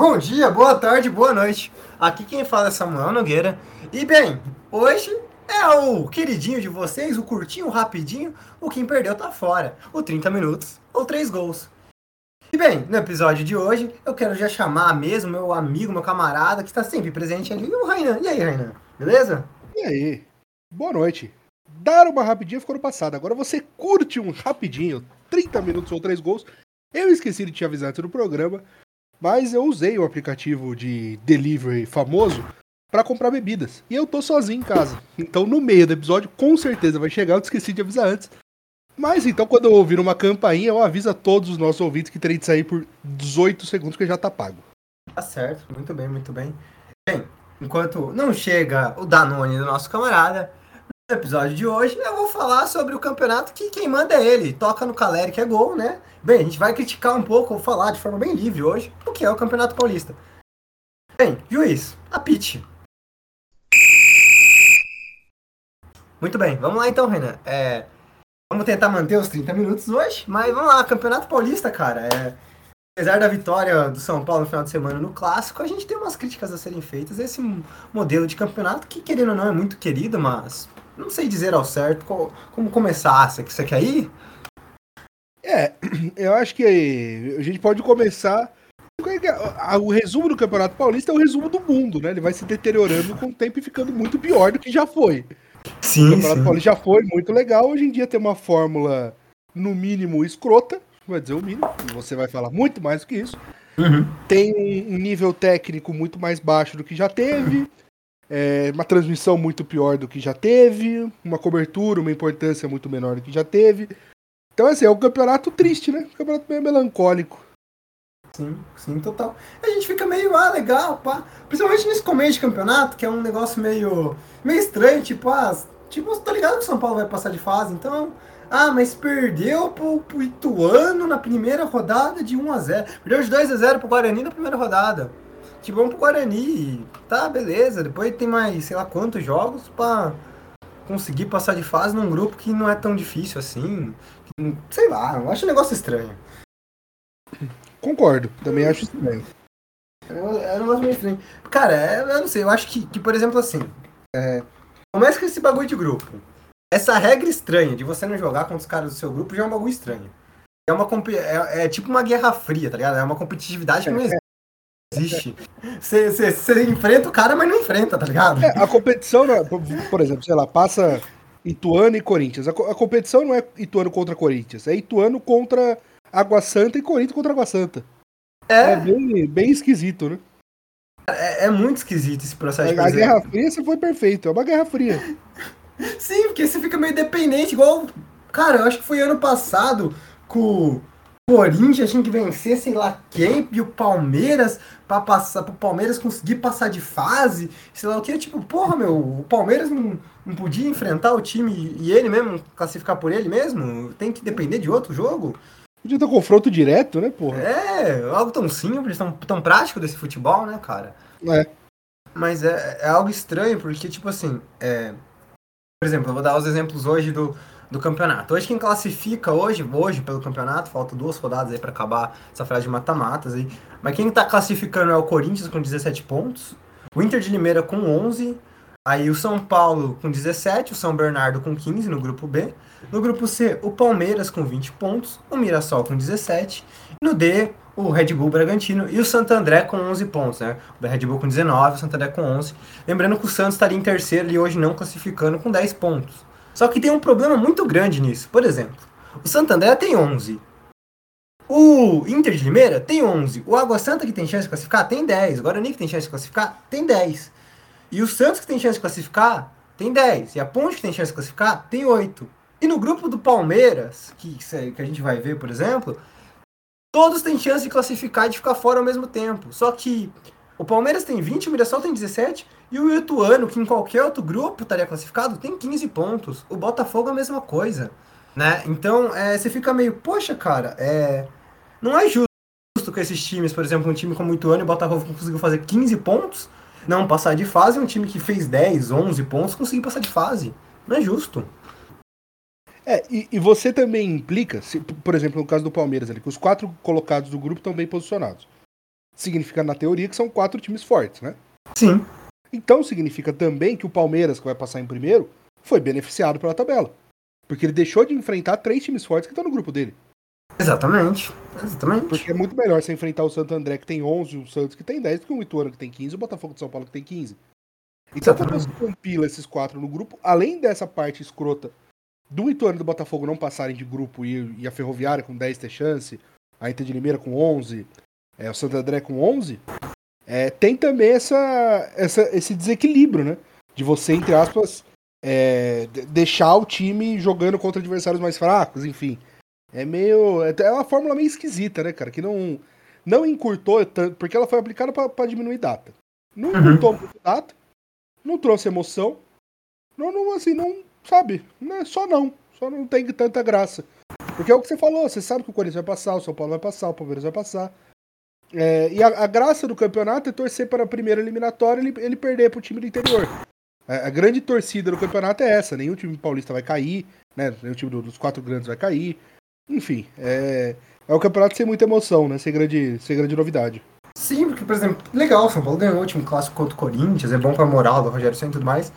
Bom dia, boa tarde, boa noite. Aqui quem fala é Samuel Nogueira. E bem, hoje é o queridinho de vocês, o curtinho, o rapidinho, o quem perdeu tá fora. O 30 minutos ou 3 gols. E bem, no episódio de hoje, eu quero já chamar mesmo meu amigo, meu camarada, que está sempre presente ali, o Rainan. E aí, Rainan? Beleza? E aí? Boa noite. Dar uma rapidinha ficou no passado. Agora você curte um rapidinho, 30 minutos ou 3 gols. Eu esqueci de te avisar antes do programa, mas eu usei o aplicativo de delivery famoso para comprar bebidas. E eu tô sozinho em casa. Então no meio do episódio com certeza vai chegar, eu esqueci de avisar antes. Mas então quando eu ouvir uma campainha, eu aviso a todos os nossos ouvintes que terei de sair por 18 segundos que já tá pago. Tá certo, muito bem, muito bem. Bem, enquanto não chega o Danone do nosso camarada, episódio de hoje eu vou falar sobre o campeonato que quem manda é ele. Toca no Caleri que é gol, né? Bem, a gente vai criticar um pouco, vou falar de forma bem livre hoje, o que é o Campeonato Paulista. Bem, juiz, apite. Muito bem, vamos lá então, Renan. É, vamos tentar manter os 30 minutos hoje, mas vamos lá, Campeonato Paulista, cara. É, apesar da vitória do São Paulo no final de semana no Clássico, a gente tem umas críticas a serem feitas. Esse modelo de campeonato, que querendo ou não é muito querido, mas não sei dizer ao certo como, como começar. Você, você quer ir? É, eu acho que a gente pode começar. O resumo do Campeonato Paulista é o resumo do mundo, né? Ele vai se deteriorando com o tempo e ficando muito pior do que já foi. Sim, o Campeonato sim. Paulista já foi muito legal. Hoje em dia tem uma fórmula, no mínimo, escrota. Vai dizer o mínimo. Você vai falar muito mais do que isso. Uhum. Tem um nível técnico muito mais baixo do que já teve. É, uma transmissão muito pior do que já teve. Uma cobertura, uma importância muito menor do que já teve. Então, assim, é um campeonato triste, né? Um campeonato meio melancólico. Sim, sim, total. A gente fica meio, ah, legal, pá. Principalmente nesse começo de campeonato, que é um negócio meio, meio estranho, tipo, ah, tipo, tô ligado que o São Paulo vai passar de fase, então, ah, mas perdeu pro, pro Ituano na primeira rodada de 1x0. Perdeu de 2x0 pro Guarani na primeira rodada. Tipo, vamos pro Guarani, tá, beleza. Depois tem mais, sei lá quantos jogos pra conseguir passar de fase num grupo que não é tão difícil assim. Sei lá, eu acho um negócio estranho. Concordo, também acho estranho. É um negócio meio estranho. Cara, é, eu não sei, eu acho que, que por exemplo, assim. É, começa com esse bagulho de grupo. Essa regra estranha de você não jogar contra os caras do seu grupo já é um bagulho estranho. É, uma, é, é tipo uma guerra fria, tá ligado? É uma competitividade que não existe. Você, você, enfrenta o cara, mas não enfrenta, tá ligado? É, a competição, é- por, exemplo, sei lá, passa Ituano e Corinthians. A, a competição não é Ituano contra Corinthians, é Ituano contra Água Santa e Corinthians contra Água Santa. É, É, bem, bem esquisito, né? é, é muito esquisito esse processo de A, a. Guerra Fria você foi perfeito, é uma Guerra Fria. Sim, porque você fica meio dependente, igual. Cara, eu acho que foi ano passado com Corinthians tinha que vencer, sei lá quem, e o Palmeiras, pra passar, pro Palmeiras conseguir passar de fase, sei lá o que. Tipo, porra, meu, o Palmeiras não, não podia enfrentar o time e ele mesmo classificar por ele mesmo? Tem que depender de outro jogo? Podia ter confronto direto, né, porra? É, algo tão simples, tão, tão prático desse futebol, né, cara? É. Mas é, é algo estranho, porque, tipo assim, é, por exemplo, eu vou dar os exemplos hoje do, do campeonato. Hoje quem classifica hoje, hoje pelo campeonato, falta duas rodadas aí pra acabar essa frase de mata-matas aí. Mas quem tá classificando é o Corinthians com 17 pontos, o Inter de Limeira com 11, aí o São Paulo com 17, o São Bernardo com 15 no grupo B. No grupo C, o Palmeiras com 20 pontos, o Mirassol com 17, no D, o Red Bull Bragantino e o Santo André com 11 pontos, né? O Red Bull com 19, o Santo André com 11. Lembrando que o Santos estaria em terceiro e hoje não classificando com 10 pontos. Só que tem um problema muito grande nisso. Por exemplo, o Santo André tem 11. O Inter de Limeira tem 11. O Água Santa que tem chance de classificar tem 10. O Guarani que tem chance de classificar tem 10. E o Santos que tem chance de classificar tem 10. E a Ponte que tem chance de classificar tem 8. E no grupo do Palmeiras, que, que a gente vai ver, por exemplo, todos têm chance de classificar e de ficar fora ao mesmo tempo. Só que o Palmeiras tem 20, o Mirassol tem 17 e o Ituano, que em qualquer outro grupo estaria classificado, tem 15 pontos. O Botafogo é a mesma coisa, né? Então, é, você fica meio, poxa, cara, é, não é justo que esses times, por exemplo, um time como o Ituano e o Botafogo conseguiu fazer 15 pontos, não passar de fase, um time que fez 10, 11 pontos conseguir passar de fase. Não é justo. É, e, e você também implica, se, por exemplo, no caso do Palmeiras ali, que os quatro colocados do grupo estão bem posicionados. significa na teoria que são quatro times fortes, né? Sim. Então significa também que o Palmeiras, que vai passar em primeiro, foi beneficiado pela tabela. Porque ele deixou de enfrentar três times fortes que estão no grupo dele. Exatamente. Exatamente. Porque é muito melhor você enfrentar o Santo André, que tem 11, o Santos, que tem 10, do que o Ituano, que tem 15, e o Botafogo de São Paulo, que tem 15. Então, quando você compila esses quatro no grupo, além dessa parte escrota do Ituano e do Botafogo não passarem de grupo e, e a Ferroviária com 10 ter chance, a Inter de Limeira com 11, é, o Santo André com 11, é, tem também essa, essa, esse desequilíbrio, né? De você, entre aspas, é, deixar o time jogando contra adversários mais fracos, enfim. É meio. É, é uma fórmula meio esquisita, né, cara? Que não, não encurtou tanto, porque ela foi aplicada para diminuir data. Não uhum. encurtou muito data, não trouxe emoção. Não, não, assim, não. Sabe? Não é só não. Só não tem tanta graça. Porque é o que você falou, você sabe que o Corinthians vai passar, o São Paulo vai passar, o Palmeiras vai passar. É, e a, a, graça do campeonato é torcer para a primeira eliminatória e ele, ele perder para o time do interior. A, a, grande torcida do campeonato é essa: nenhum time paulista vai cair, né? nenhum time do, dos quatro grandes vai cair. Enfim, é, é o campeonato sem muita emoção, né? Sem grande, sem grande novidade. Sim, porque, por exemplo, legal, São Paulo ganhou o último clássico contra o Corinthians, é bom pra moral do Rogério Senna e tudo mais.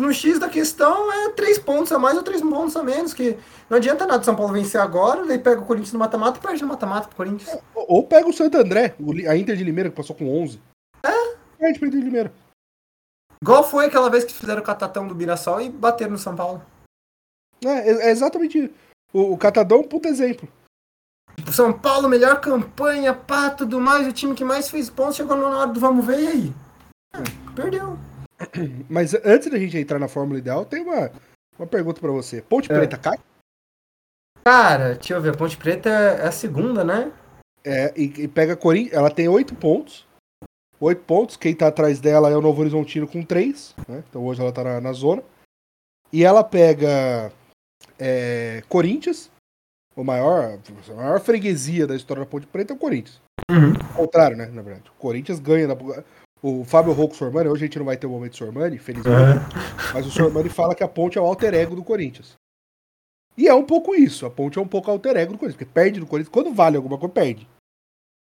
No X da questão é três pontos a mais ou três pontos a menos, que não adianta nada São Paulo vencer agora, daí pega o Corinthians no mata-mata e perde no mata-mata pro Corinthians. É, ou pega o Santo André, a Inter de Limeira, que passou com 11. É? Perde pra Inter de Limeira. Igual foi aquela vez que fizeram o catatão do Mirassol e bateram no São Paulo. É, é exatamente. O, o Catadão é um puto exemplo. São Paulo, melhor campanha, pá, tudo mais. O time que mais fez pontos chegou na hora do vamos ver e aí. É, perdeu. Mas antes da gente entrar na Fórmula Ideal, tem uma, uma pergunta para você. Ponte é. Preta cai? Cara, deixa eu ver. Ponte Preta é a segunda, né? É, e, e pega Corinthians. Ela tem oito pontos. Oito pontos. Quem tá atrás dela é o Novo Horizontino com três. Né? Então hoje ela tá na, na zona. E ela pega é, Corinthians. O maior, a maior freguesia da história da Ponte Preta é o Corinthians. Uhum. Ao contrário, né? Na verdade. O Corinthians ganha. Na... O Fábio Rocco Sormani, hoje a gente não vai ter o um momento Sormani, felizmente. Uhum. Mas o Sormani fala que a Ponte é o alter ego do Corinthians. E é um pouco isso. A Ponte é um pouco alter ego do Corinthians. Porque perde do Corinthians. Quando vale alguma coisa, perde.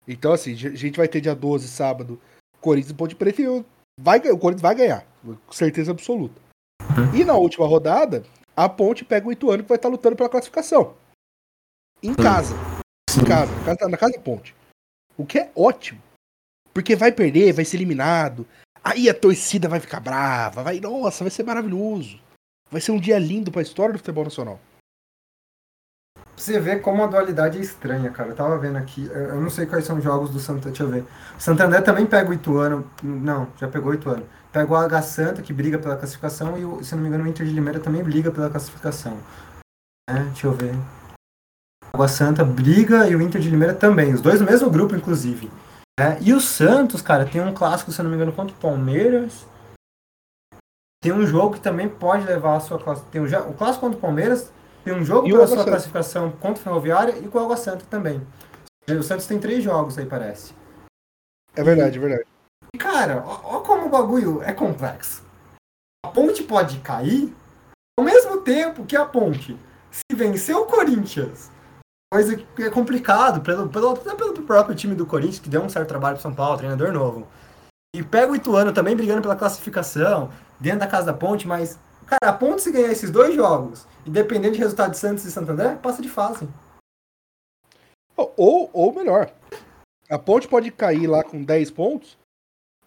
Então, assim, a gente vai ter dia 12, sábado, Corinthians e Ponte Preta e vai, o Corinthians vai ganhar. Com certeza absoluta. E na última rodada, a Ponte pega o Ituano que vai estar lutando pela classificação. Em casa. Em casa, na casa, na casa da Ponte. O que é ótimo. Porque vai perder, vai ser eliminado. Aí a torcida vai ficar brava. Vai, nossa, vai ser maravilhoso. Vai ser um dia lindo para a história do futebol nacional. Você vê como a dualidade é estranha, cara. Eu tava vendo aqui, eu não sei quais são os jogos do Santa, deixa eu ver. O Santander também pega o Ituano, não, já pegou o Ituano. Pega o H Santa, que briga pela classificação, e, se não me engano, o Inter de Limeira também briga pela classificação. É, deixa eu ver. Água Santa briga e o Inter de Limeira também, os dois no mesmo grupo, inclusive. É, e o Santos, cara, tem um clássico, se não me engano, contra o Palmeiras. Tem um jogo que também pode levar a sua classe. Tem um, o clássico contra o Palmeiras tem um jogo pela sua classificação contra o Ferroviária e com o Água Santa também. O Santos tem três jogos aí, parece. É verdade, é verdade. E, cara, ó como o bagulho é complexo. A ponte pode cair ao mesmo tempo que a ponte, se vencer o Corinthians, coisa que é complicado, pelo, pelo, até pelo próprio time do Corinthians, que deu um certo trabalho pro São Paulo, treinador novo. E pega o Ituano também brigando pela classificação, dentro da casa da ponte, mas Cara, a ponto se ganhar esses dois jogos, independente de resultado de Santos e Santander, passa de fase. Ou, ou melhor, a ponte pode cair lá com 10 pontos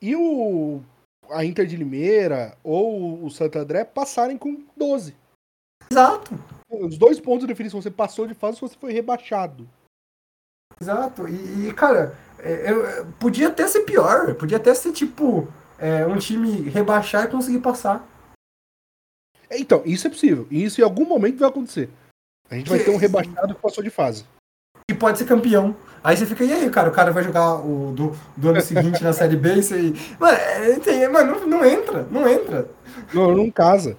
e o a Inter de Limeira ou o Santo André passarem com 12. Exato. Os dois pontos definem se você passou de fase ou se você foi rebaixado. Exato. E, e cara, é, eu, eu, podia até ser pior. Podia até ser tipo é, um time rebaixar e conseguir passar. Então, isso é possível. E isso em algum momento vai acontecer. A gente vai ter um rebaixado que passou de fase. E pode ser campeão. Aí você fica, e aí, cara, o cara vai jogar o do, do ano seguinte na Série B e você. Mano, é, mano, não, entra, não entra. Não, não casa.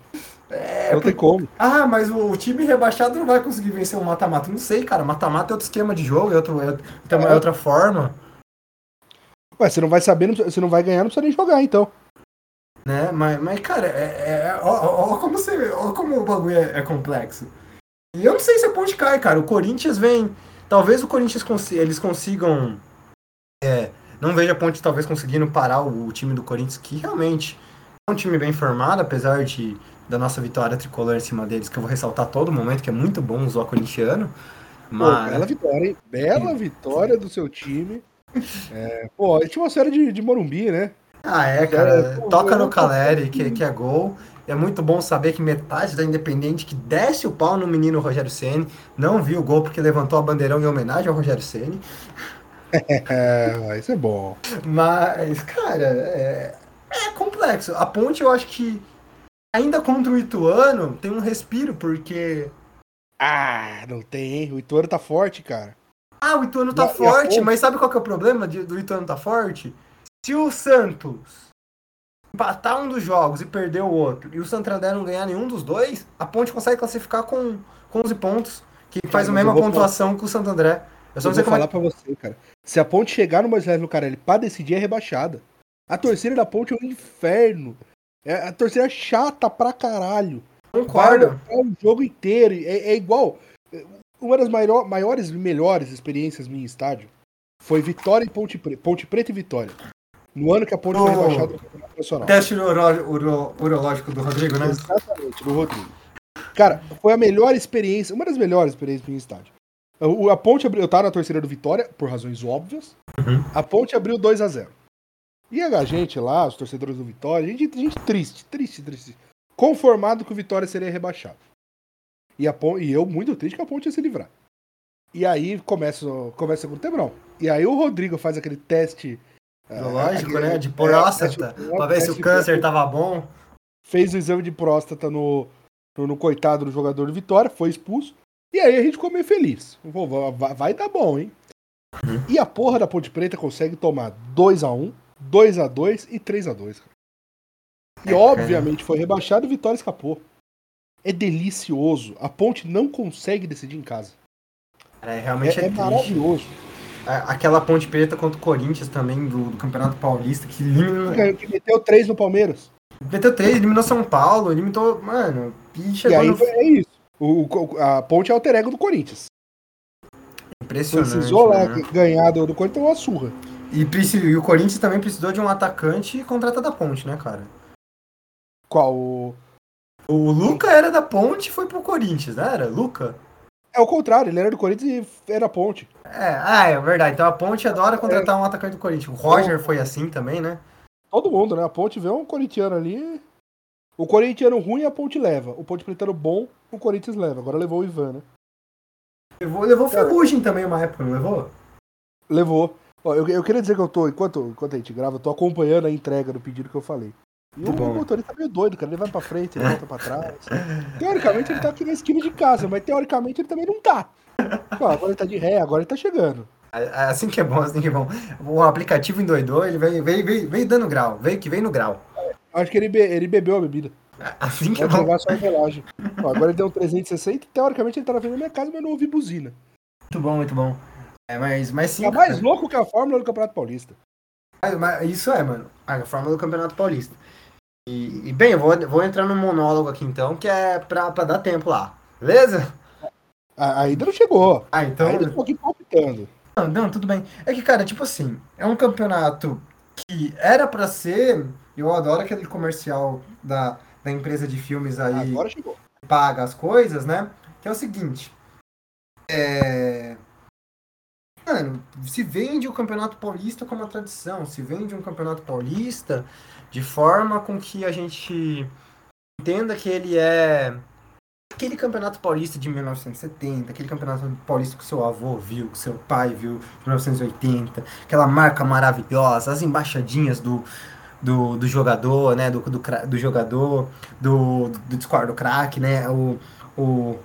É, não tem como. Ah, mas o, time rebaixado não vai conseguir vencer o um mata-mata. Não sei, cara. Mata-mata é outro esquema de jogo, é, outro, é, é, é outra forma. Ué, você não vai saber, você não vai ganhar, não precisa nem jogar, então. Né? Mas, mas cara, é, é, ó, ó, ó como você, ó como o bagulho é, é, complexo. E eu não sei se a ponte cai, cara. O Corinthians vem. Talvez o Corinthians cons eles consigam É, não vejo a Ponte talvez conseguindo parar o, o, time do Corinthians, que realmente é um time bem formado, apesar de da nossa vitória tricolor em cima deles, que eu vou ressaltar a todo momento, que é muito bom usar o corintiano. Mas... Pô, bela vitória, hein? Bela vitória do seu time. É, pô, tinha uma série de, de Morumbi, né? Ah, é, cara. É, Toca no Caleri, que, que é gol. É muito bom saber que metade da Independente que desce o pau no menino Rogério Ceni não viu o gol porque levantou a bandeirão em homenagem ao Rogério Ceni. É, isso é bom. Mas, cara, é, é complexo. A ponte, eu acho que ainda contra o Ituano tem um respiro, porque. Ah, não tem. O Ituano tá forte, cara. Ah, o Ituano tá e forte, mas sabe qual que é o problema de, do Ituano tá forte? Se o Santos empatar um dos jogos e perder o outro, e o Santander não ganhar nenhum dos dois, a Ponte consegue classificar com, com 11 pontos, que faz a mesma pontuação falar... que o Santo André. Eu só eu vou falar é... pra você, cara. Se a Ponte chegar no Moisés no Carelli pra decidir, é rebaixada. A torcida da Ponte é um inferno. É, a torcida é chata pra caralho. Concordo. É o jogo inteiro. É, é igual. Uma das maior, maiores e melhores experiências minha em estádio foi Vitória e Ponte Preta. Ponte Preta e Vitória. No ano que a Ponte oh, foi rebaixada do Campeonato Nacional. Teste urológico do Rodrigo, né? Exatamente, do Rodrigo. Cara, foi a melhor experiência, uma das melhores experiências minha em estádio. A Ponte abriu, eu tava na torcida do Vitória, por razões óbvias. Uhum. A Ponte abriu 2 a 0 E a gente lá, os torcedores do Vitória, gente, gente triste, triste, triste. Conformado que o Vitória seria rebaixado. E, a e eu muito triste que a Ponte ia se livrar. E aí começa, começa o segundo tempo, E aí o Rodrigo faz aquele teste. Lógico, é, né? De próstata, é, pra ver se o câncer tava bom. Fez o exame de próstata no, no, no coitado do jogador do Vitória, foi expulso. E aí a gente ficou meio feliz. Vai, vai dar bom, hein? Uhum. E a porra da Ponte Preta consegue tomar 2x1, 2x2 e 3x2. E é, obviamente foi rebaixado e Vitória escapou. É delicioso. A Ponte não consegue decidir em casa. É, realmente é, é, é maravilhoso. Aquela Ponte Preta contra o Corinthians também, do, do Campeonato Paulista, que eliminou. Que meteu 3 no Palmeiras. Meteu 3, eliminou São Paulo, eliminou. Mano, chegou. E aí no... é isso. O, a Ponte é alter ego do Corinthians. Impressionante. Precisou lá né? ganhar do, do Corinthians uma surra. E, e, o Corinthians também precisou de um atacante e contrata da Ponte, né, cara? Qual? O, o Luca era da Ponte e foi pro Corinthians, não era? Luca? É o contrário, ele era do Corinthians e era Ponte. É, ah, é verdade. Então a Ponte adora contratar é. um atacante do Corinthians. O Roger foi assim também, né? Todo mundo, né? A Ponte vê um corintiano ali. O corintiano ruim a Ponte leva. O Ponte Pretano bom o Corinthians leva. Agora levou o Ivan, né? Levou, levou o Ferrugem também uma época, não levou? Levou. Ó, eu, eu queria dizer que eu tô, enquanto, enquanto a gente grava, eu tô acompanhando a entrega do pedido que eu falei. E o bom. motorista tá meio doido, cara. Ele vai pra frente, ele volta pra trás. Teoricamente ele tá aqui na esquina de casa, mas teoricamente ele também não tá. Pô, agora ele tá de ré, agora ele tá chegando. Assim que é bom, assim que é bom. O aplicativo endoidou, ele veio, veio, veio, veio dando grau, veio que veio no grau. Acho que ele, be ele bebeu a bebida. Assim que Pode jogar só relógio. agora ele deu um 360 teoricamente ele tá na frente da minha casa, mas não ouvi buzina. Muito bom, muito bom. É, mas, mas sim. Tá mais cara. louco que a Fórmula do Campeonato Paulista. Mas, mas isso é, mano. A Fórmula do Campeonato Paulista. E, e, bem, eu vou, vou entrar no monólogo aqui então, que é pra, pra dar tempo lá. Beleza? A, ainda não chegou. Ah, então. Ainda tô aqui palpitando. Não, não, tudo bem. É que, cara, tipo assim, é um campeonato que era pra ser. Eu adoro aquele comercial da da empresa de filmes aí paga as coisas, né? Que é o seguinte. É... Mano, se vende o Campeonato Paulista como uma tradição, se vende um Campeonato Paulista de forma com que a gente entenda que ele é aquele Campeonato Paulista de 1970, aquele Campeonato Paulista que seu avô viu, que seu pai viu, de 1980, aquela marca maravilhosa, as embaixadinhas do, do, do jogador, né? Do, do, do jogador, do, do do craque, né? O, o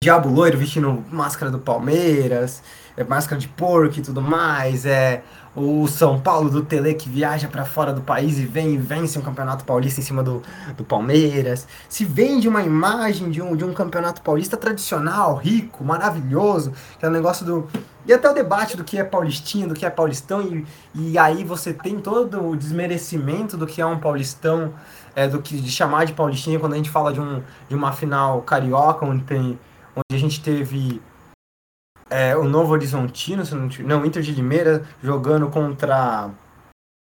Diabo Loiro vestindo máscara do Palmeiras, é, máscara de porco e tudo mais, é o São Paulo do Tele que viaja para fora do país e vem e vence um campeonato paulista em cima do, do Palmeiras. Se vende uma imagem de um, de um campeonato paulista tradicional, rico, maravilhoso, que é o negócio do. E até o debate do que é paulistinho, do que é paulistão, e, e aí você tem todo o desmerecimento do que é um paulistão, é, do que de chamar de paulistinha quando a gente fala de, um, de uma final carioca, onde, tem, a gente teve é, o Novo Horizontino, se não, não, Inter de Limeira jogando contra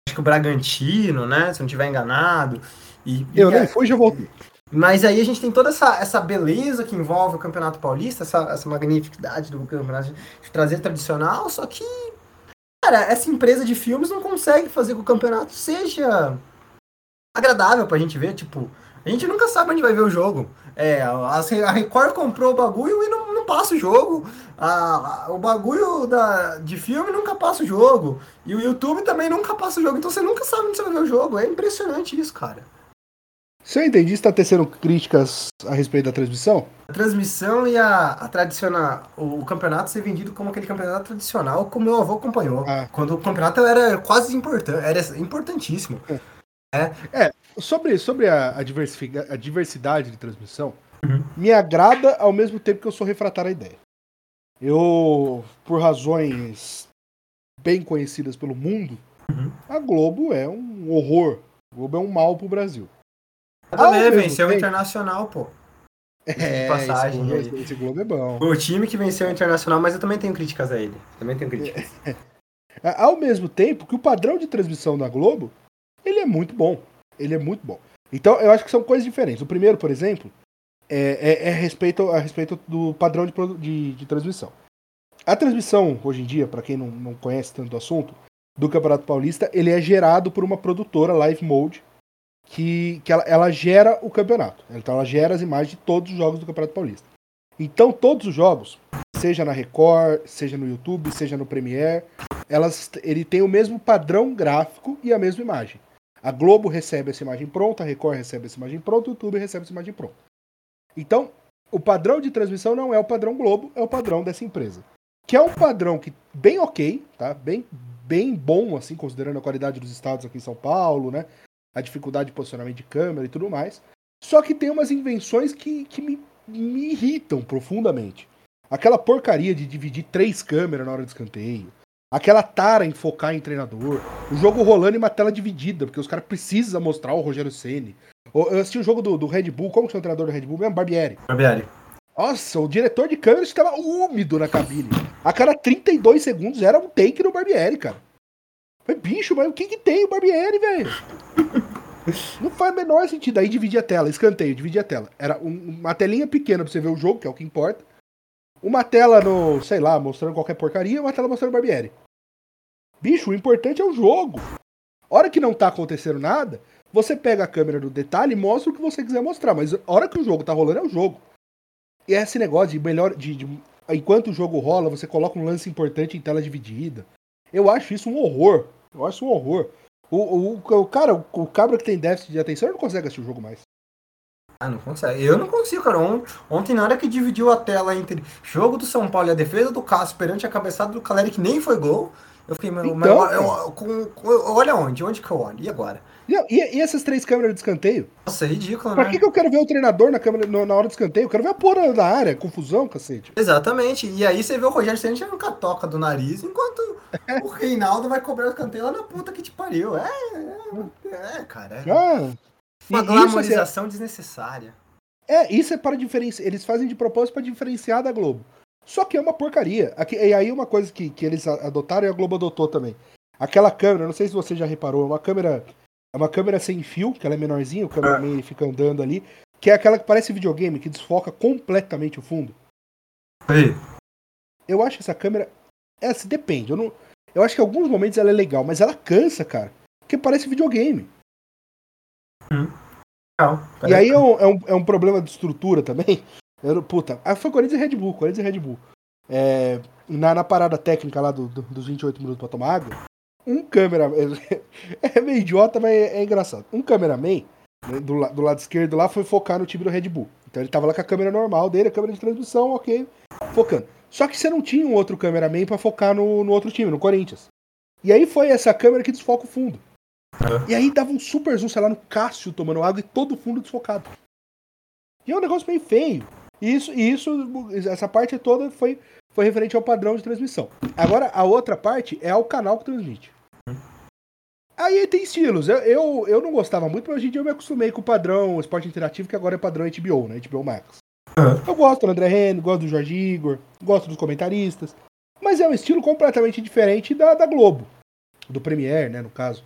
acho que o Bragantino, né? Se não estiver enganado. E, eu e, nem fui, já voltei. Mas aí a gente tem toda essa, essa beleza que envolve o Campeonato Paulista, essa, essa magnificidade do campeonato de trazer tradicional, só que, cara, essa empresa de filmes não consegue fazer com que o campeonato seja agradável pra gente ver, tipo, a gente nunca sabe onde vai ver o jogo. É, assim, a Record comprou o bagulho e não, não passa o jogo. A, a, o bagulho da, de filme nunca passa o jogo. E o YouTube também nunca passa o jogo. Então você nunca sabe onde você vai ver o jogo. É impressionante isso, cara. Se eu entendi, está tecendo críticas a respeito da transmissão? A transmissão e a, a tradicional. O, o, campeonato ser vendido como aquele campeonato tradicional, como meu avô acompanhou. Ah. Quando o campeonato era quase importante, era importantíssimo. É. É, é sobre, sobre a, a, a diversidade de transmissão, uhum. me agrada ao mesmo tempo que eu sou refratário à ideia. Eu, por razões bem conhecidas pelo mundo, uhum. a Globo é um horror. A Globo é um mal pro Brasil. Também venceu o Internacional, pô. É, passagem esse, Globo, esse Globo é bom. O time que venceu o Internacional, mas eu também tenho críticas a ele. Também tenho críticas. É, é. Ao mesmo tempo que o padrão de transmissão da Globo ele é muito bom. Ele é muito bom. Então, eu acho que são coisas diferentes. O primeiro, por exemplo, é, é, é a, respeito, a respeito do padrão de, de, de transmissão. A transmissão, hoje em dia, para quem não, não conhece tanto o assunto, do Campeonato Paulista, ele é gerado por uma produtora, Live Mode, que, que ela, ela gera o campeonato. Então ela gera as imagens de todos os jogos do Campeonato Paulista. Então todos os jogos, seja na Record, seja no YouTube, seja no Premiere, elas, ele tem o mesmo padrão gráfico e a mesma imagem. A Globo recebe essa imagem pronta, a Record recebe essa imagem pronta, o YouTube recebe essa imagem pronta. Então, o padrão de transmissão não é o padrão Globo, é o padrão dessa empresa. Que é um padrão que bem ok, tá? Bem, bem bom, assim, considerando a qualidade dos estados aqui em São Paulo, né? A dificuldade de posicionamento de câmera e tudo mais. Só que tem umas invenções que, que me, me irritam profundamente. Aquela porcaria de dividir três câmeras na hora de escanteio. Aquela tara em focar em treinador. O jogo rolando em uma tela dividida, porque os caras precisam mostrar o Rogério Ceni. Eu assisti o jogo do, do Red Bull, como que é o treinador do Red Bull mesmo? Barbieri. Barbieri. Nossa, o diretor de câmera estava úmido na cabine. A cada 32 segundos era um take no Barbieri, cara. Falei, bicho, mas o que que tem o Barbieri, velho? Não faz o menor sentido. Aí dividir a tela, escanteio, dividir a tela. Era um, uma telinha pequena pra você ver o jogo, que é o que importa. Uma tela no, sei lá, mostrando qualquer porcaria, uma tela mostrando Barbieri. Bicho, o importante é o jogo. Hora que não tá acontecendo nada, você pega a câmera do detalhe e mostra o que você quiser mostrar. Mas a hora que o jogo tá rolando é o jogo. E é esse negócio de melhor. De, de, enquanto o jogo rola, você coloca um lance importante em tela dividida. Eu acho isso um horror. Eu acho um horror. O, o, o cara, o, o cabra que tem déficit de atenção, não consegue assistir o jogo mais. Ah, não consegue. Eu não consigo, cara. Ontem, na hora que dividiu a tela entre jogo do São Paulo e a defesa do Cássio perante a cabeçada do Caleri, que nem foi gol, eu fiquei, então, mas, eu, eu, com, olha onde? Onde que eu olho? E agora? E, e, e essas três câmeras de escanteio? Nossa, é ridículo, pra né? Pra que, que eu quero ver o treinador na, câmera, no, na hora do escanteio? Eu quero ver a porra da área, confusão, cacete. Exatamente. E aí você vê o Rogério Ceni tirando a toca do nariz, enquanto o Reinaldo vai cobrar o escanteio lá na puta que te pariu. É, é, é cara. É. Ah, uma glamorização assim, desnecessária. É, isso é para diferenciar. Eles fazem de propósito para diferenciar da Globo. Só que é uma porcaria. Aqui, e aí uma coisa que, que eles adotaram e a Globo adotou também. Aquela câmera, não sei se você já reparou, é uma câmera. É uma câmera sem fio, que ela é menorzinha, o cameraman fica andando ali. Que é aquela que parece videogame, que desfoca completamente o fundo. Ei. Eu acho essa câmera. É, assim, depende. Eu, não, eu acho que em alguns momentos ela é legal, mas ela cansa, cara. Porque parece videogame. Hum. Não, e aí é um, é, um, é um problema de estrutura também. Eu, puta, ah, foi Corinthians e Red Bull, Corinthians e Red Bull. É, na, na parada técnica lá do, do, dos 28 minutos pra tomar água, um câmera. É, meio idiota, mas é, é engraçado. Um cameraman, né, do, do lado esquerdo lá, foi focar no time do Red Bull. Então ele tava lá com a câmera normal dele, a câmera de transmissão, ok, focando. Só que você não tinha um outro cameraman para focar no, no outro time, no Corinthians. E aí foi essa câmera que desfoca o fundo. Uhum. E aí dava um super zoom, sei lá, no Cássio tomando água e todo o fundo desfocado. E é um negócio meio feio. Isso, isso, essa parte toda foi, foi referente ao padrão de transmissão. Agora, a outra parte é ao canal que transmite. Aí tem estilos. Eu, eu, eu não gostava muito, mas hoje em dia eu me acostumei com o padrão esporte interativo, que agora é padrão HBO, né? HBO Max. Uhum. Eu gosto do André Reno, gosto do Jorge Igor, gosto dos comentaristas. Mas é um estilo completamente diferente da, da Globo. Do Premiere, né, no caso.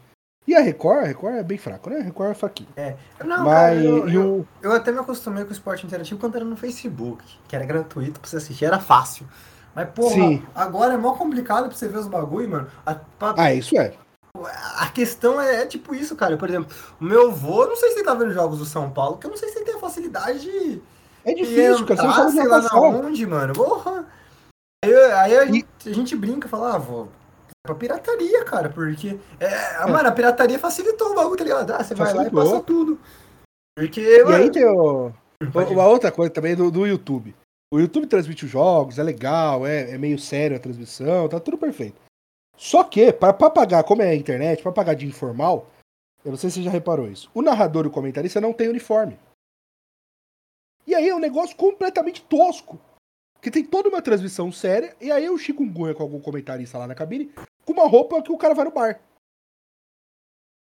E a Record, a Record é bem fraco, né? A Record é fraquinho. É. Não, Mas, cara, eu, eu, eu, até me acostumei com o esporte interativo quando era no Facebook, que era gratuito pra você assistir, era fácil. Mas, porra, Sim. agora é mó complicado pra você ver os bagulho, mano. A, pra... Ah, isso é. A questão é, é, tipo isso, cara. Por exemplo, o meu avô, não sei se ele tá vendo jogos do São Paulo, porque eu não sei se ele tem a facilidade de. É difícil, entrar, cara. Você não sei lá na onde, mano. Porra. Aí, aí a, gente, a, gente, brinca, fala, ah, vô, pra pirataria, cara, porque. É, é. Mano, a pirataria facilitou o bagulho, tá ligado? Ah, você vai lá e passa tudo. Porque. E mano, aí tem o, uma outra coisa também do, do YouTube. O YouTube transmite os jogos, é legal, é, é meio sério a transmissão, tá tudo perfeito. Só que, para pagar, como é a internet, para pagar de informal, eu não sei se você já reparou isso, o narrador e o comentarista não tem uniforme. E aí é um negócio completamente tosco. Que tem toda uma transmissão séria, e aí o Chico Gunha com algum comentarista lá na cabine, com uma roupa que o cara vai no bar.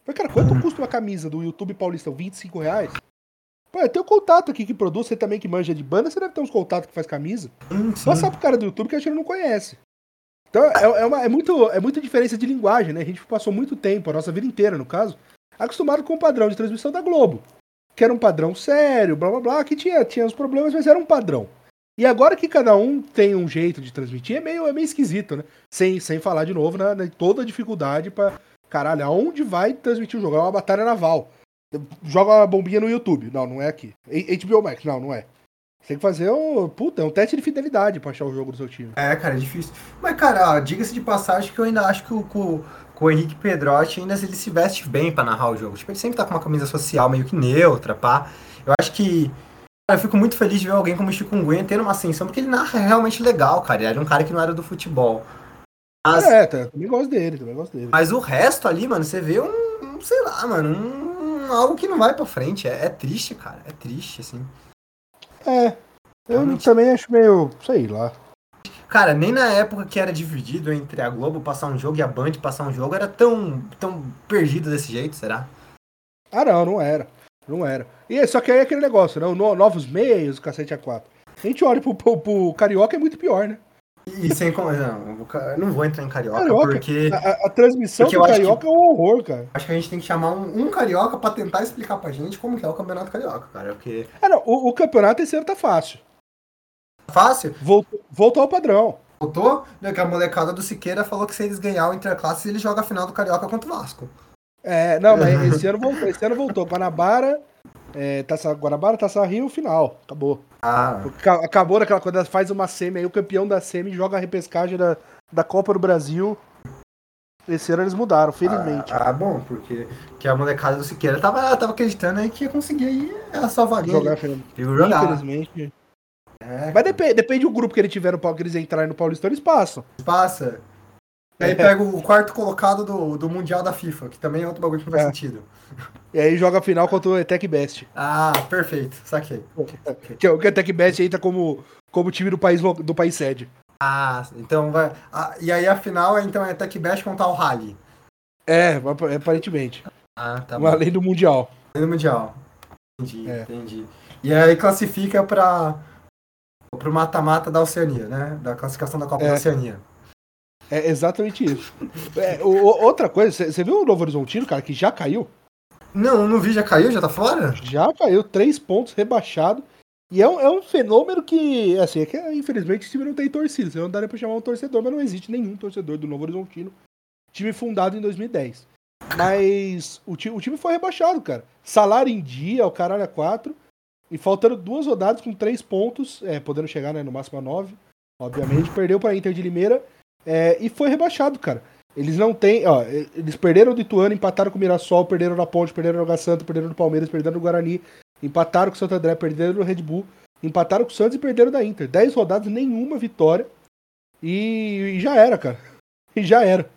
Mas, cara, quanto uhum. custa uma camisa do YouTube Paulista? 25 reais? Pô, eu tenho contato aqui que produz, você também que manja de banda, você deve ter uns contatos que faz camisa. Hum, Passar pro cara do YouTube que a gente não conhece. Então é, é, uma, é, muito, é muita diferença de linguagem, né? A gente passou muito tempo, a nossa vida inteira, no caso, acostumado com o padrão de transmissão da Globo. Que era um padrão sério, blá blá blá, que tinha, tinha os problemas, mas era um padrão. E agora que cada um tem um jeito de transmitir, é meio, é meio esquisito, né? Sem, sem falar de novo na, na toda a dificuldade para Caralho, aonde vai transmitir o jogo? É uma batalha naval. Joga uma bombinha no YouTube. Não, não é aqui. HBO Max, não, não é. Você tem que fazer um. Puta, é um teste de fidelidade pra achar o jogo do seu time. É, cara, é difícil. Mas, cara, diga-se de passagem que eu ainda acho que o, o, o Henrique Pedrotti ainda ele se veste bem pra narrar o jogo. Tipo, ele sempre tá com uma camisa social meio que neutra, pá. Eu acho que. Eu fico muito feliz de ver alguém como o Chico Nguyen tendo uma ascensão, porque ele narra realmente legal, cara. Ele era um cara que não era do futebol. Mas... É, tá, também gosto dele, também gosto dele. Mas o resto ali, mano, você vê um, um sei lá, mano, um, algo que não vai pra frente. É, é triste, cara. É triste, assim. É. Eu Realmente. também acho meio. sei lá. Cara, nem na época que era dividido entre a Globo passar um jogo e a Band passar um jogo era tão, tão perdido desse jeito, será? Ah, não, não era. Não era. E só que aí é aquele negócio, né? Novos meios, o cacete A4. A gente olha pro, pro, pro Carioca é muito pior, né? E sem como. Não, eu não vou entrar em carioca, carioca porque. A, a transmissão porque do carioca que, é um horror, cara. Acho que a gente tem que chamar um, um, carioca pra tentar explicar pra gente como que é o campeonato carioca, cara. Porque... É, não, o, o campeonato esse ano tá fácil. Fácil? Voltou, voltou ao padrão. Voltou? Né, que a molecada do Siqueira falou que se eles ganhar o Interclasses, ele joga a final do Carioca contra o Vasco. É, não, mas esse ano voltou. Esse ano voltou. Guanabara, é, Taça Guanabara, Taça Rio, final. Acabou. Ah. Acabou naquela coisa, faz uma semi, aí o campeão da semi joga a repescagem da, da Copa do Brasil. Esse ano eles mudaram, felizmente. Ah, ah bom, porque que a molecada do Siqueira tava, tava acreditando aí que ia conseguir aí a salvaguinha. Jogar, jogar. Infelizmente. É. Mas depende, depende do grupo que ele tiver no que eles entrarem no Paulistão, eles passam. Passa. Aí é. pega o quarto colocado do, do Mundial da FIFA, que também é outro bagulho que não faz é. sentido. E aí joga a final contra o Tech Best. Ah, perfeito. Saquei. Que, o Tech Best entra como, como time do país, do país sede. Ah, então vai. Ah, e aí a final então é Tech Best contra o Rally. É, aparentemente. Ah, tá Uma bom. lei do Mundial. Lei do Mundial. Entendi, é. entendi. E aí classifica pra, pro mata-mata da Oceania, né? Da classificação da Copa é. da Oceania. É exatamente isso. É, o, outra coisa, você viu o Novo Horizontino, cara, que já caiu? Não, não vi, já caiu, já tá fora? Já caiu, três pontos rebaixado. E é um, é um fenômeno que, assim, é que infelizmente o time não tem torcida. Você não daria pra chamar um torcedor, mas não existe nenhum torcedor do Novo Horizontino. Time fundado em 2010. Mas o, time, o time foi rebaixado, cara. Salário em dia, o caralho a quatro. E faltando duas rodadas com três pontos, é, podendo chegar né, no máximo a nove, obviamente. Perdeu pra Inter de Limeira é, e foi rebaixado, cara. Eles não têm, ó, eles perderam do Ituano, empataram com o Mirassol, perderam na Ponte, perderam no Água Santa, perderam no Palmeiras, perderam no Guarani, empataram com o Santo André, perderam no Red Bull, empataram com o Santos e perderam da Inter. Dez rodadas, nenhuma vitória. E, e já era, cara. E já era.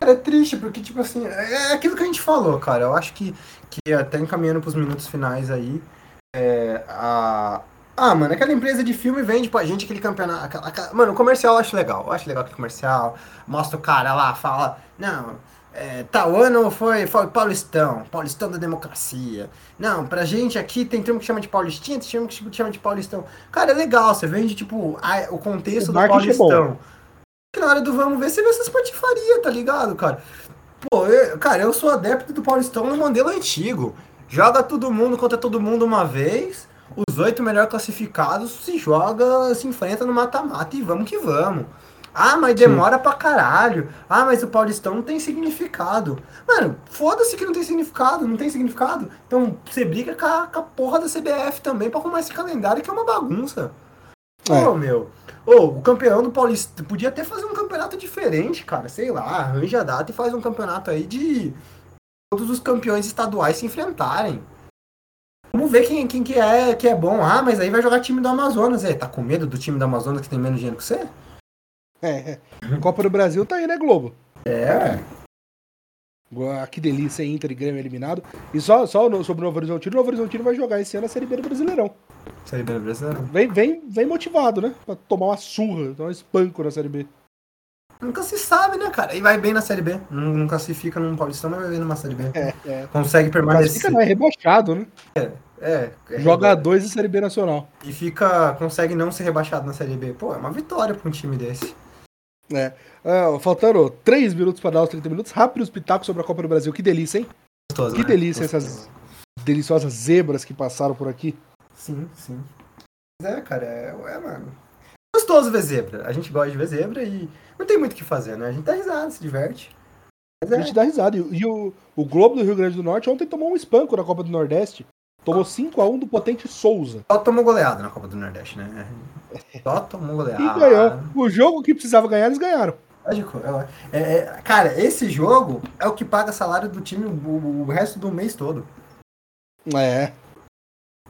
Cara, é triste, porque, tipo assim, é, é aquilo que a gente falou, cara. Eu acho que, que até encaminhando pros minutos finais aí, é, a, ah, mano, aquela empresa de filme vende pra gente aquele campeonato. Aquela, aquela... Mano, o comercial eu acho legal. Eu acho legal aquele comercial. Mostra o cara lá, fala. Não, é, tal ano foi, foi Paulistão, Paulistão da democracia. Não, pra gente aqui tem termo que chama de Paulistinha, tem termo que chama de Paulistão. Cara, é legal, você vende, tipo, a, o contexto O do é Paulistão. que na hora do vamos ver, você vê essas patifarias, tá ligado, cara? Pô, eu- cara, eu sou adepto do Paulistão no modelo antigo. Joga todo mundo contra todo mundo uma vez, os oito melhores classificados se joga, se enfrenta no mata-mata e vamos que vamos. Ah, mas demora pra caralho. Ah, mas o Paulistão não tem significado. Mano, foda-se que não tem significado, não tem significado. Então você briga com a, com a porra da CBF também pra arrumar esse calendário que é uma bagunça. Pô, É. meu. Ô, o campeão do Paulista podia até fazer um campeonato diferente, cara. Sei lá, arranja a data e faz um campeonato aí de todos os campeões estaduais se enfrentarem. Vamos ver quem, quem que, é, que é bom. Ah, mas aí vai jogar time do Amazonas. É, tá com medo do time do Amazonas que tem menos dinheiro que você? É, é. Copa do Brasil tá aí, né, Globo? É. Ah, Que delícia? Inter e Grêmio eliminado. E só, só sobre o Novo Horizontino, o Novo Horizontino vai jogar esse ano a Série B do Brasileirão. Série B brasileira. Vem, vem, vem motivado, né? Pra tomar uma surra, tomar um espanco na Série B. Nunca se sabe, né, cara? E vai bem na Série B. Não, não classifica num Paulistão, mas vai bem numa Série B. É, é. Consegue permanecer. fica não, é rebaixado, né? É, é Joga dois em Série B Nacional. E fica. Consegue não ser rebaixado na Série B. Pô, é uma vitória pra um time desse. É. Ah, faltando 3 minutos pra dar os 30 minutos. Rápidos pitacos sobre a Copa do Brasil. Que delícia, hein? Gostoso, Que né? delícia Gostoso. essas deliciosas zebras que passaram por aqui. Sim, sim. Mas é, cara, é, é, mano. Gostoso ver zebra. A gente gosta de ver zebra e não tem muito o que fazer, né? A gente dá risada, se diverte. A é, gente dá risada. E, o, o Globo do Rio Grande do Norte ontem tomou um espanco na Copa do Nordeste. Tomou 5x1 do potente Souza. só tomou goleada na Copa do Nordeste, né? Só tomou goleada. E ganhou. O jogo que precisava ganhar, eles ganharam. Lógico. É, é, é- cara, esse jogo é o que paga salário do time o, o resto do mês todo. É.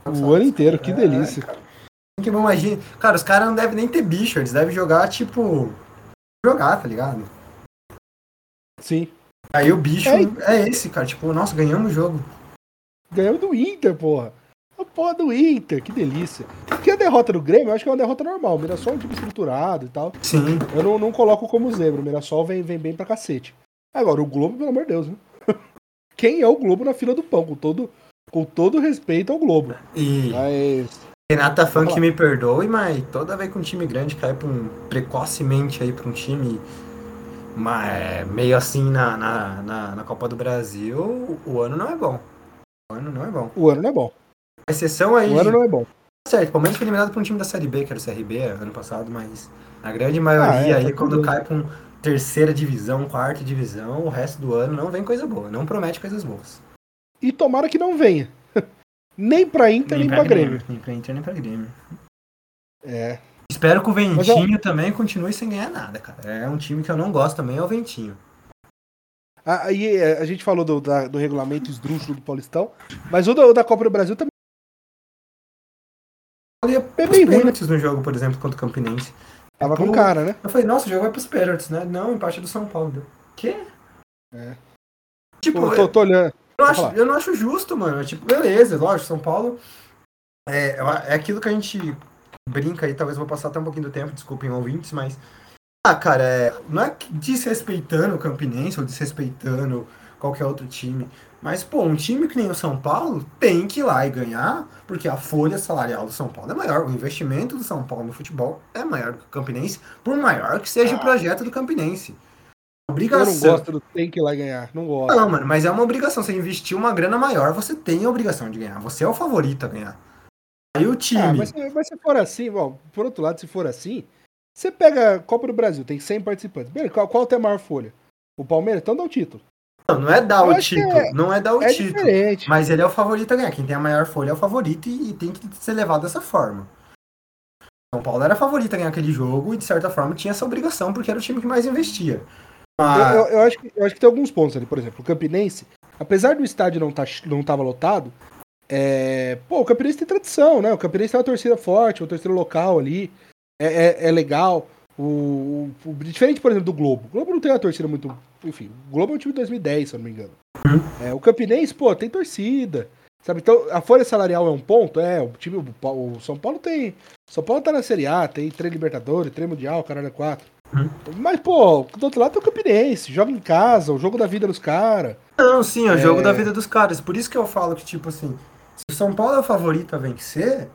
O ano inteiro, que É, delícia. cara. Que eu imagino. Cara, os caras não devem nem ter bicho, eles devem jogar, tipo. Jogar, tá ligado? Sim. Aí o bicho É. é esse, cara. Tipo, nossa, ganhamos o jogo. Ganhou do Inter, porra. A porra do Inter, que delícia. Porque a derrota do Grêmio, eu acho que é uma derrota normal. O Mirassol é um time estruturado e tal. Sim. Eu não, não coloco como zebra. O Mirassol vem, vem bem pra cacete. Agora, o Globo, pelo amor de Deus, né? Quem é o Globo na fila do pão? Com todo, com todo respeito ao Globo. E Mas. Renata lá. me perdoe, mas toda vez que um time grande cai pra um, precocemente aí pra um time ma- é, meio assim na, na, na, na Copa do Brasil, o, ano não é bom. O ano não é bom. O ano não é bom. A exceção aí. O ano não é bom. Certo, o Palmeiras foi eliminado por um time da Série B, que era o CRB ano passado, mas a grande maioria Ah, é, aí, tá quando bem. cai pra um terceira divisão, quarta divisão, o resto do ano não vem coisa boa, não promete coisas boas. E tomara que não venha. Nem pra Inter, nem, pra Grêmio. Nem pra Inter, nem pra Grêmio. É. Espero que o Ventinho também continue sem ganhar nada, cara. É um time que eu não gosto também, é o Ventinho. Aí é, a gente falou do, da- do regulamento esdrúxulo do Paulistão, mas o da, o da Copa do Brasil também Eu é bem ruim, né? no jogo, por exemplo, contra o Campinense. Tava com Pô, cara, né? Eu falei, nossa, o jogo vai pros pênaltis, né? Não, empate do São Paulo. Deu. Quê? É. Tipo, Tô, tô, tô olhando. Eu, Pode acho, eu não acho justo, mano. Tipo, beleza, lógico, São Paulo. É, é aquilo que a gente brinca aí, talvez eu vou passar até um pouquinho do tempo, desculpem ouvintes, mas. Ah, cara, é, não é desrespeitando o Campinense ou desrespeitando qualquer outro time. Mas, pô, um time que nem o São Paulo tem que ir lá e ganhar, porque a folha salarial do São Paulo é maior. O investimento do São Paulo no futebol é maior do que o Campinense, por maior que seja o projeto do Campinense. Eu Obrigação. não gosto do tem que ir lá ganhar. Não gosto. Não, mano, mas é uma obrigação. Você investir uma grana maior, você tem a obrigação de ganhar. Você é o favorito a ganhar. Aí o time. Ah, mas, se- mas se for assim, bom, por outro lado, se for assim, você pega a Copa do Brasil, tem 100 participantes. Beleza, qual, qual tem a maior folha? O Palmeiras? Então dá o título. Não, não é dar Eu o título. é- não é dar o é título. diferente. Mas ele é o favorito a ganhar. Quem tem a maior folha é o favorito e, e tem que ser levado dessa forma. São Paulo era favorito a ganhar aquele jogo e, de certa forma, tinha essa obrigação porque era o time que mais investia. Eu, Mas, eu- eu acho que, eu acho que tem alguns pontos ali, por exemplo, o Campinense, apesar do estádio não, tá, não tava lotado, é, pô, o Campinense tem tradição, né? O Campinense tem uma torcida forte, uma torcida local ali, é, é- é legal. O, o- diferente, por exemplo, do Globo. O Globo não tem uma torcida muito. Enfim, o Globo é um time de 2010, se eu não me engano. É, o Campinense, pô, tem torcida. Sabe? Então, a folha salarial é um ponto? É, o time. O, o São Paulo tem. São Paulo tá na Série A, tem três Libertadores, três Mundial, caralho, quatro. Uhum. Mas, pô, do outro lado tem o Campinense, joga em casa, o jogo da vida dos caras. Não, sim, é o é... jogo da vida dos caras. Por isso que eu falo que, tipo assim, se o São Paulo é o favorito a vencer,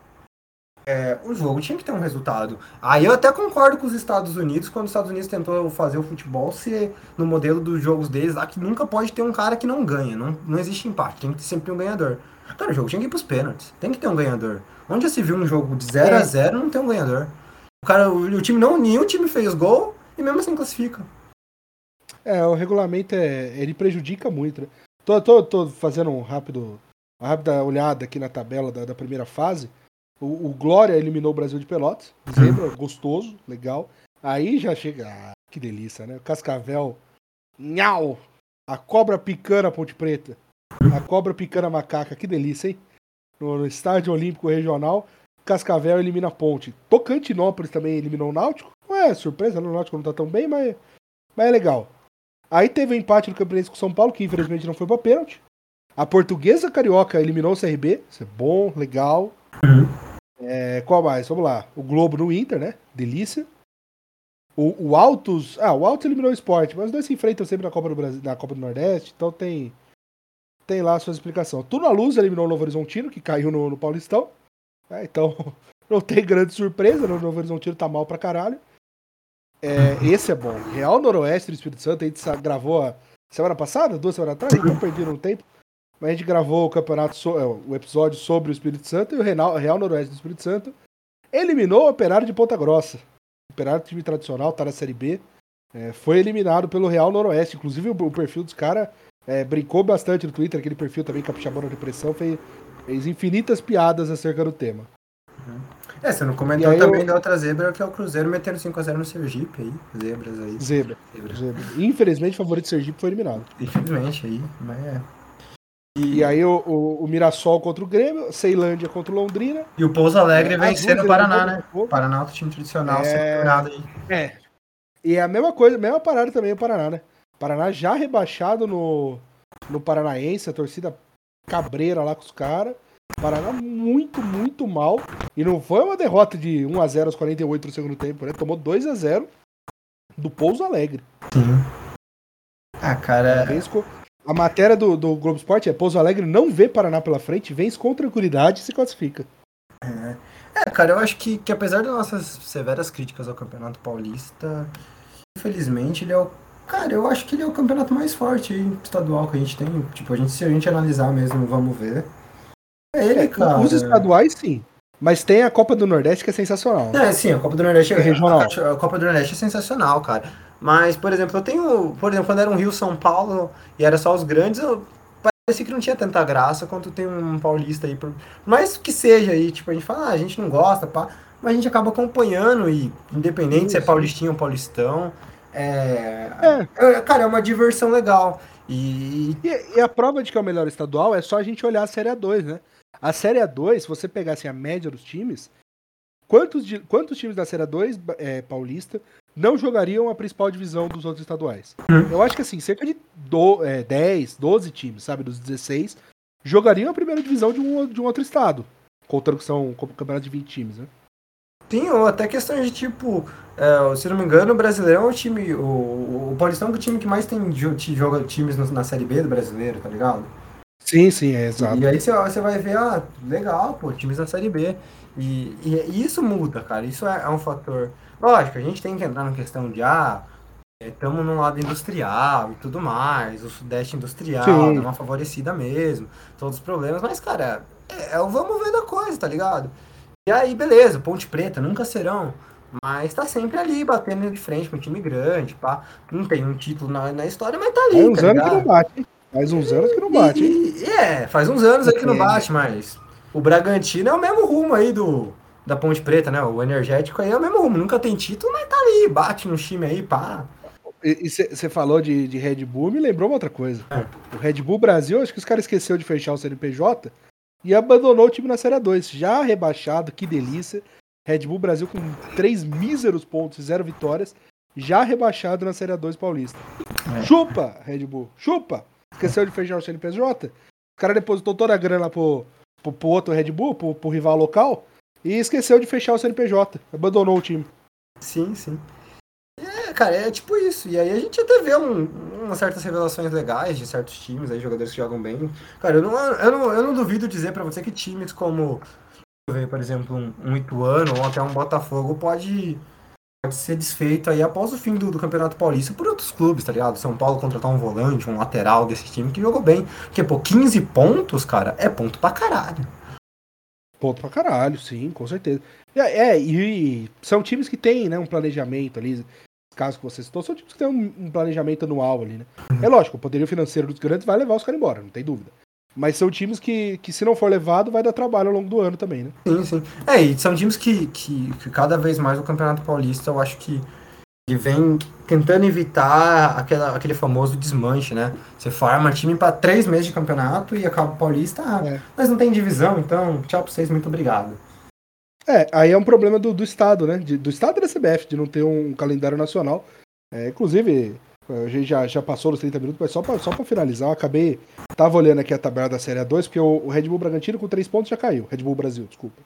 é, o jogo tinha que ter um resultado. Aí eu até concordo com os Estados Unidos, quando os Estados Unidos tentou fazer o futebol ser no modelo dos jogos deles lá, que nunca pode ter um cara que não ganha. Não, não existe empate, tem que ter sempre um ganhador. Cara, o jogo tinha que ir pros pênaltis. Tem que ter um ganhador. Onde já se viu um jogo de 0 é. a 0 não tem um ganhador. O cara, o, o, time não, nenhum time fez gol e mesmo assim classifica. É, o regulamento é, ele prejudica muito. Né? Tô, tô, tô fazendo um rápido, uma rápida olhada aqui na tabela da, da primeira fase. O, o, Glória eliminou o Brasil de Pelotas. Zebra, gostoso, legal. Aí já chega. Ah, que delícia, né? Cascavel. Nhau! A cobra picana Ponte Preta. A cobra picana macaca. Que delícia, hein? No, no Estádio Olímpico Regional. Cascavel elimina a Ponte. Tocantinópolis também eliminou o Náutico. Não é surpresa, né? o Náutico não tá tão bem, mas, mas é legal. Aí teve o um empate do Campeonato com São Paulo, que infelizmente não foi pra pênalti. A Portuguesa Carioca eliminou o CRB. Isso é bom, legal. É, qual mais? Vamos lá. O Globo no Inter, né? Delícia. O, o Altos. Ah, o Altos eliminou o esporte, mas os dois se enfrentam sempre na Copa do Brasil, na Copa do Nordeste, então tem. Tem lá a sua explicação. Tudo na Luz eliminou o Novo Horizontino, que caiu no, no Paulistão. É, então, não tem grande surpresa, né? o Novo Horizontino tá mal pra caralho. É, esse é bom. Real Noroeste do Espírito Santo, a gente gravou a semana passada, duas semanas atrás, não perdi um tempo. Mas a gente gravou o campeonato, so, é, o episódio sobre o Espírito Santo e o Real, Real Noroeste do Espírito Santo eliminou o Operário de Ponta Grossa. O Operário, time tradicional, tá na Série B. É, foi eliminado pelo Real Noroeste. Inclusive, o, o perfil dos caras é, brincou bastante no Twitter, aquele perfil também, Capixabana de Pressão, fez, fez infinitas piadas acerca do tema. É, você não comentou também eu... da outra zebra, que é o Cruzeiro metendo 5x0 no Sergipe aí. Zebras aí. Zebra. Zebra. zebra. Infelizmente, o favorito Sergipe foi eliminado. Infelizmente aí, mas é. E, e aí o, o, o, Mirassol contra o Grêmio, Ceilândia contra o Londrina. E o Pouso Alegre é, vencendo o Paraná, né? O Paraná, outro time tradicional, é... sempre aí. É. E é a mesma coisa, mesma parada também o Paraná, né? Paraná já rebaixado no, no Paranaense, a torcida cabreira lá com os caras. Paraná muito, muito mal. E não foi uma derrota de 1x0 aos 48 no segundo tempo, né? Tomou 2x0 do Pouso Alegre. Sim. Ah, cara. A matéria do, do Globo Esporte é Pouso Alegre não vê Paraná pela frente, vence com tranquilidade e se classifica. É. é, cara, eu acho que, que apesar das nossas severas críticas ao Campeonato Paulista, infelizmente ele é o. Cara, eu acho que ele é o campeonato mais forte estadual que a gente tem. Tipo, a gente, se a gente analisar mesmo, vamos ver. É ele, é, cara. Os estaduais, sim. Mas tem a Copa do Nordeste que é sensacional. É, sim, a Copa do Nordeste é, é regional. A, a Copa do Nordeste é sensacional, cara. Mas, por exemplo, eu tenho. Por exemplo, quando era um Rio São Paulo e era só os grandes, eu parecia que não tinha tanta graça quanto tem um paulista aí. Por mais que seja aí, tipo, a gente fala, ah, a gente não gosta, pá. Mas a gente acaba acompanhando e, independente Isso. se é paulistinho ou paulistão, é, é. é. Cara, é uma diversão legal. E... e... E, a prova de que é o melhor estadual é só a gente olhar a Série A2, né? A Série A2, se você pegasse a média dos times, quantos, de, quantos times da Série A2 é, paulista não jogariam a principal divisão dos outros estaduais. Hum. Eu acho que assim, cerca de do, é, 10, 12 times, sabe, dos 16, jogariam a primeira divisão de um, de um outro estado. Contando que são campeonato de 20 times, né? Sim, ou até questão de tipo, é, se não me engano, o Brasileirão é o time. O, o Paulistão é o time que mais tem joga times na Série B do brasileiro, tá ligado? Sim, sim, é exato. E aí você, vai ver, ah, legal, pô, times na Série B. E, e, e isso muda, cara. Isso é, é um fator Lógico, a gente tem que entrar na questão de, ah, estamos no lado industrial e tudo mais, o Sudeste industrial Sim. dá uma favorecida mesmo, todos os problemas, mas, cara, é, é o vamos ver da coisa, tá ligado? E aí, beleza, Ponte Preta, nunca serão, mas tá sempre ali, batendo de frente com um time grande, pá. Não tem um título na, na história, mas tá ali, Faz uns tá anos ligado? que não bate, Faz uns anos que não bate, e, e, é, faz uns anos aí que não bate, mas o Bragantino é o mesmo rumo aí do da Ponte Preta, né? O energético aí é o mesmo rumo. Nunca tem título, mas tá ali, bate no time aí, pá. E você falou de, de, Red Bull, me lembrou uma outra coisa. É. O Red Bull Brasil, acho que os caras esqueceu de fechar o CNPJ e abandonou o time na Série 2. Já rebaixado, que delícia. Red Bull Brasil com três míseros pontos e zero vitórias, já rebaixado na Série 2 paulista. É. Chupa, Red Bull, chupa! Esqueceu de fechar o CNPJ? O cara depositou toda a grana pro, pro, pro outro Red Bull, pro, pro rival local, e esqueceu de fechar o CNPJ. Abandonou o time. Sim, sim. É, cara, é tipo isso. E aí a gente até vê um, umas certas revelações legais de certos times aí, jogadores que jogam bem. Cara, eu não, eu não, eu não duvido dizer pra você que times como, por exemplo, um, um Ituano ou até um Botafogo pode, pode ser desfeito aí após o fim do, do Campeonato Paulista por outros clubes, tá ligado? São Paulo contratar um volante, um lateral desse time que jogou bem. Porque, pô, 15 pontos, cara, é ponto pra caralho. Ponto pra caralho, sim, com certeza. É, é e, são times que têm né, um planejamento ali, caso que você citou, são times que têm um, um planejamento anual ali, né? É lógico, o poderio financeiro dos grandes vai levar os caras embora, não tem dúvida. Mas são times que, que, se não for levado, vai dar trabalho ao longo do ano também, né? Sim, sim. É, e são times que, que, que cada vez mais o Campeonato Paulista, eu acho que ele vem tentando evitar aquela, aquele famoso desmanche, né? Você forma time para três meses de campeonato e acaba o Paulista, ah, é. mas não tem divisão, então tchau pra vocês, muito obrigado. É, aí é um problema do, do Estado, né? De, do Estado da CBF, de não ter um calendário nacional. É, inclusive, a gente já, já passou nos 30 minutos, mas só pra, só pra finalizar, eu acabei. Tava olhando aqui a tabela da Série A2, porque o, o Red Bull Bragantino com 3 pontos já caiu. Red Bull Brasil, desculpa.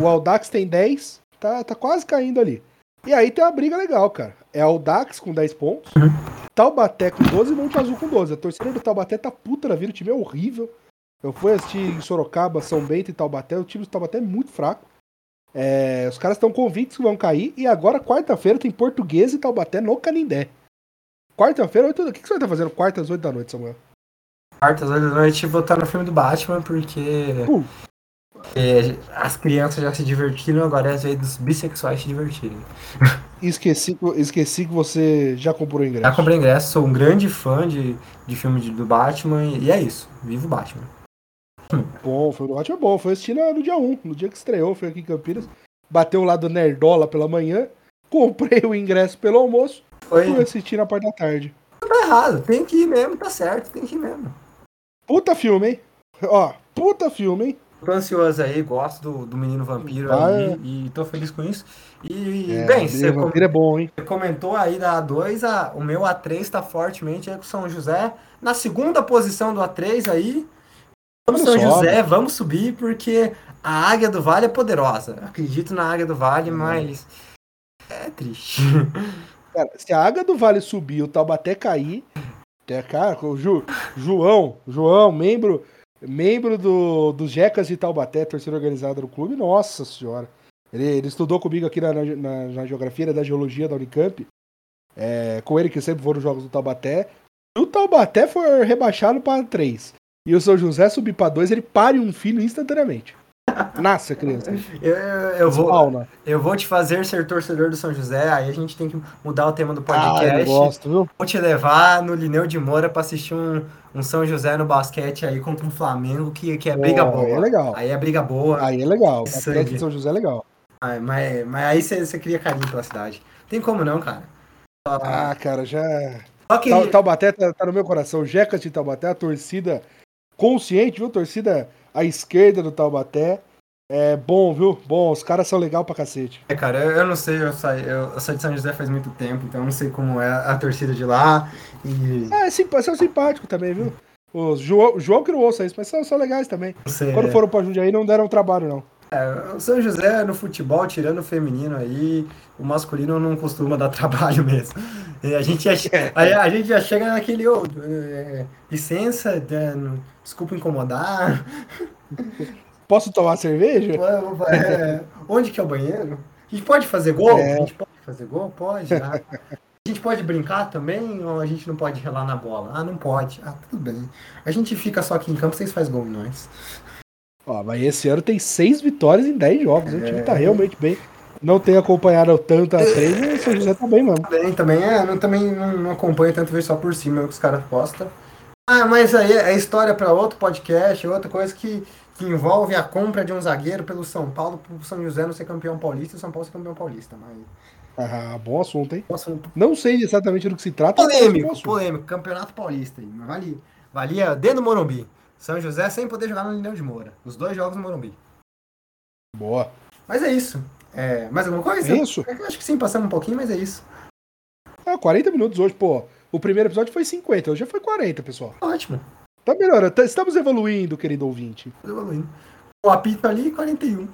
O Aldax tem 10, tá, tá quase caindo ali. E aí tem uma briga legal, cara. É Aldax com 10 pontos, Taubaté com 12 e Monte Azul com 12. A torcida do Taubaté tá puta na vida, o time é horrível. Eu fui assistir em Sorocaba, São Bento e Taubaté, o time do Taubaté é muito fraco. É, os caras estão convictos que vão cair. E agora, quarta-feira, tem Português e Taubaté no Canindé. Quarta-feira, 8 O que, que você vai estar fazendo quarta às 8 da noite, Samuel? Quarta às 8 da noite vou estar no filme do Batman, porque. Uh. as crianças já se divertiram, agora é a vez dos bissexuais se divertirem. Esqueci, esqueci que você já comprou ingresso. Já comprei ingresso, sou um grande fã de, de filme de, do Batman e é isso. Vivo Batman. Bom, foi no ótimo bom. Foi assistir no dia 1, no dia que estreou, foi aqui em Campinas. Bateu lá do Nerdola pela manhã, comprei o ingresso pelo almoço, foi. fui assistir na parte da tarde. Tá errado, tem que ir mesmo, tá certo, tem que ir mesmo. Puta filme, hein? Ó, puta filme, hein? Tô ansioso aí, gosto do, do Menino Vampiro ah, aí é. e tô feliz com isso. E, é, bem, você com... é bom, hein? comentou aí da A2, a, o meu A3 tá fortemente aí com São José. Na segunda posição do A3 aí, Vamos São José, vamos subir, porque a Águia do Vale é poderosa. Acredito na Águia do Vale, uhum. mas é triste. Cara, se a Águia do Vale subir o Taubaté cair, é, cara, o Ju, João, João, membro, membro do, dos Jecas de Taubaté, torcida organizada do clube, nossa senhora. Ele, ele estudou comigo aqui na, na, na geografia da geologia da Unicamp. É, com ele que sempre foram os jogos do Taubaté. O Taubaté foi rebaixado para 3 e o São José subir para dois, ele pare um filho instantaneamente. Nasce criança. Eu, eu, eu vou, eu vou te fazer ser torcedor do São José, aí a gente tem que mudar o tema do podcast. Ah, eu gosto, viu? Vou te levar no Lineu de Moura para assistir um, um São José no basquete aí contra um Flamengo, que, que é briga oh, boa. Aí é legal. Aí é briga boa. Aí é legal. O de São José é legal. Ah, mas, mas aí você cria carinho pela cidade. Tem como não, cara. Ah, cara, já. Okay. Taubaté tá, tá, no meu coração. Jeca de Taubaté, a torcida consciente, viu? Torcida à esquerda do Taubaté. É bom, viu? Bom, os caras são legal pra cacete. É, cara, eu, eu não sei, eu saí, eu, eu saí de São José faz muito tempo, então eu não sei como é a torcida de lá. E... É, sim, são simpáticos também, viu? O João, João que não ouça isso, mas são, são legais também. Sei, Quando é. foram pra Jundiaí não deram trabalho, não. É, o São José no futebol, tirando o feminino aí, o masculino não costuma dar trabalho mesmo. a, gente já, a, a gente já chega naquele, oh, é, licença, é, desculpa incomodar. Posso tomar cerveja? É, onde que é o banheiro? A gente pode fazer gol? É. A gente pode fazer gol? Pode. Ah. A gente pode brincar também ou a gente não pode relar na bola? Ah, não pode. Ah, tudo bem. A gente fica só aqui em campo, vocês fazem gol em nós. Ó, mas esse ano tem seis vitórias em dez jogos. É... O time tá realmente bem. Não tem acompanhado tanto a mas o São José tá bem mesmo. Também, também, é, não, também não, não acompanho tanto ver só por cima que os caras postam. Ah, mas aí é história para outro podcast, outra coisa que, que envolve a compra de um zagueiro pelo São Paulo, pro São José não ser campeão paulista e o São Paulo ser campeão paulista. Mas... Ah, bom assunto, hein? Bom assunto. Não sei exatamente do que se trata. Polêmico, polêmico. Campeonato paulista. Aí. Valia, valia dentro do Morumbi. São José sem poder jogar no Lineu de Moura. Os dois jogos no Morumbi. Boa. Mas é isso. É, mais alguma coisa? É isso. Eu acho que sim, passamos um pouquinho, mas é isso. Ah, 40 minutos hoje, pô. O primeiro episódio foi 50, hoje já foi 40, pessoal. Ótimo. Tá melhor, tá, estamos evoluindo, querido ouvinte. Estamos evoluindo. O apito ali, 41.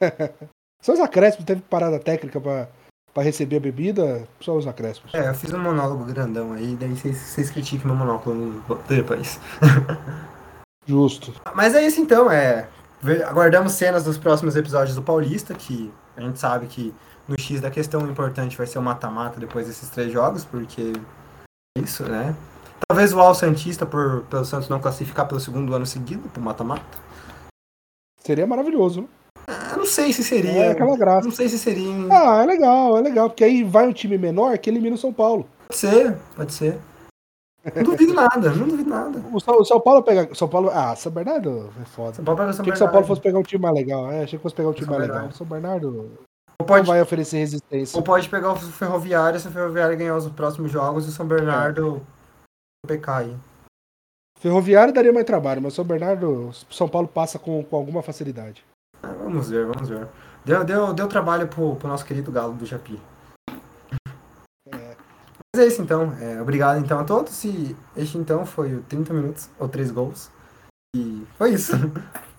São os acréscimos, teve parada técnica pra, pra receber a bebida, só os acréscimos. É, eu fiz um monólogo grandão aí, daí vocês, criticam meu monólogo depois. Justo. Mas é isso então, é. Aguardamos cenas dos próximos episódios do Paulista, que a gente sabe que no X da questão o importante vai ser o mata-mata depois desses três jogos, porque é isso, né? Talvez o Al Santista, por, pelo Santos não classificar pelo segundo ano seguido pro mata-mata. Seria maravilhoso, né? Eu não sei se seria. É aquela graça. Não sei se seria. Ah, é legal, é legal, porque aí vai um time menor que elimina o São Paulo. Pode ser, pode ser. Não duvido nada, não duvido nada. O São, o São Paulo pega. São Paulo. Ah, São Bernardo é foda. São Paulo pega o São Achei que São Paulo Bernardo. fosse pegar um time mais legal. É, achei que fosse pegar um time São mais legal. Bernardo. São Bernardo Ou não pode, vai oferecer resistência. ou pode pegar o Ferroviário se o Ferroviário ganhar os próximos jogos e o São Bernardo aí. Ferroviário daria mais trabalho, mas São Bernardo, São Paulo passa com, com alguma facilidade. Ah, vamos ver, vamos ver. Deu, deu, deu trabalho pro, pro nosso querido Galo do Japi. Mas é isso então. É, obrigado então a todos. E este então foi o 30 minutos ou 3 gols. E foi isso.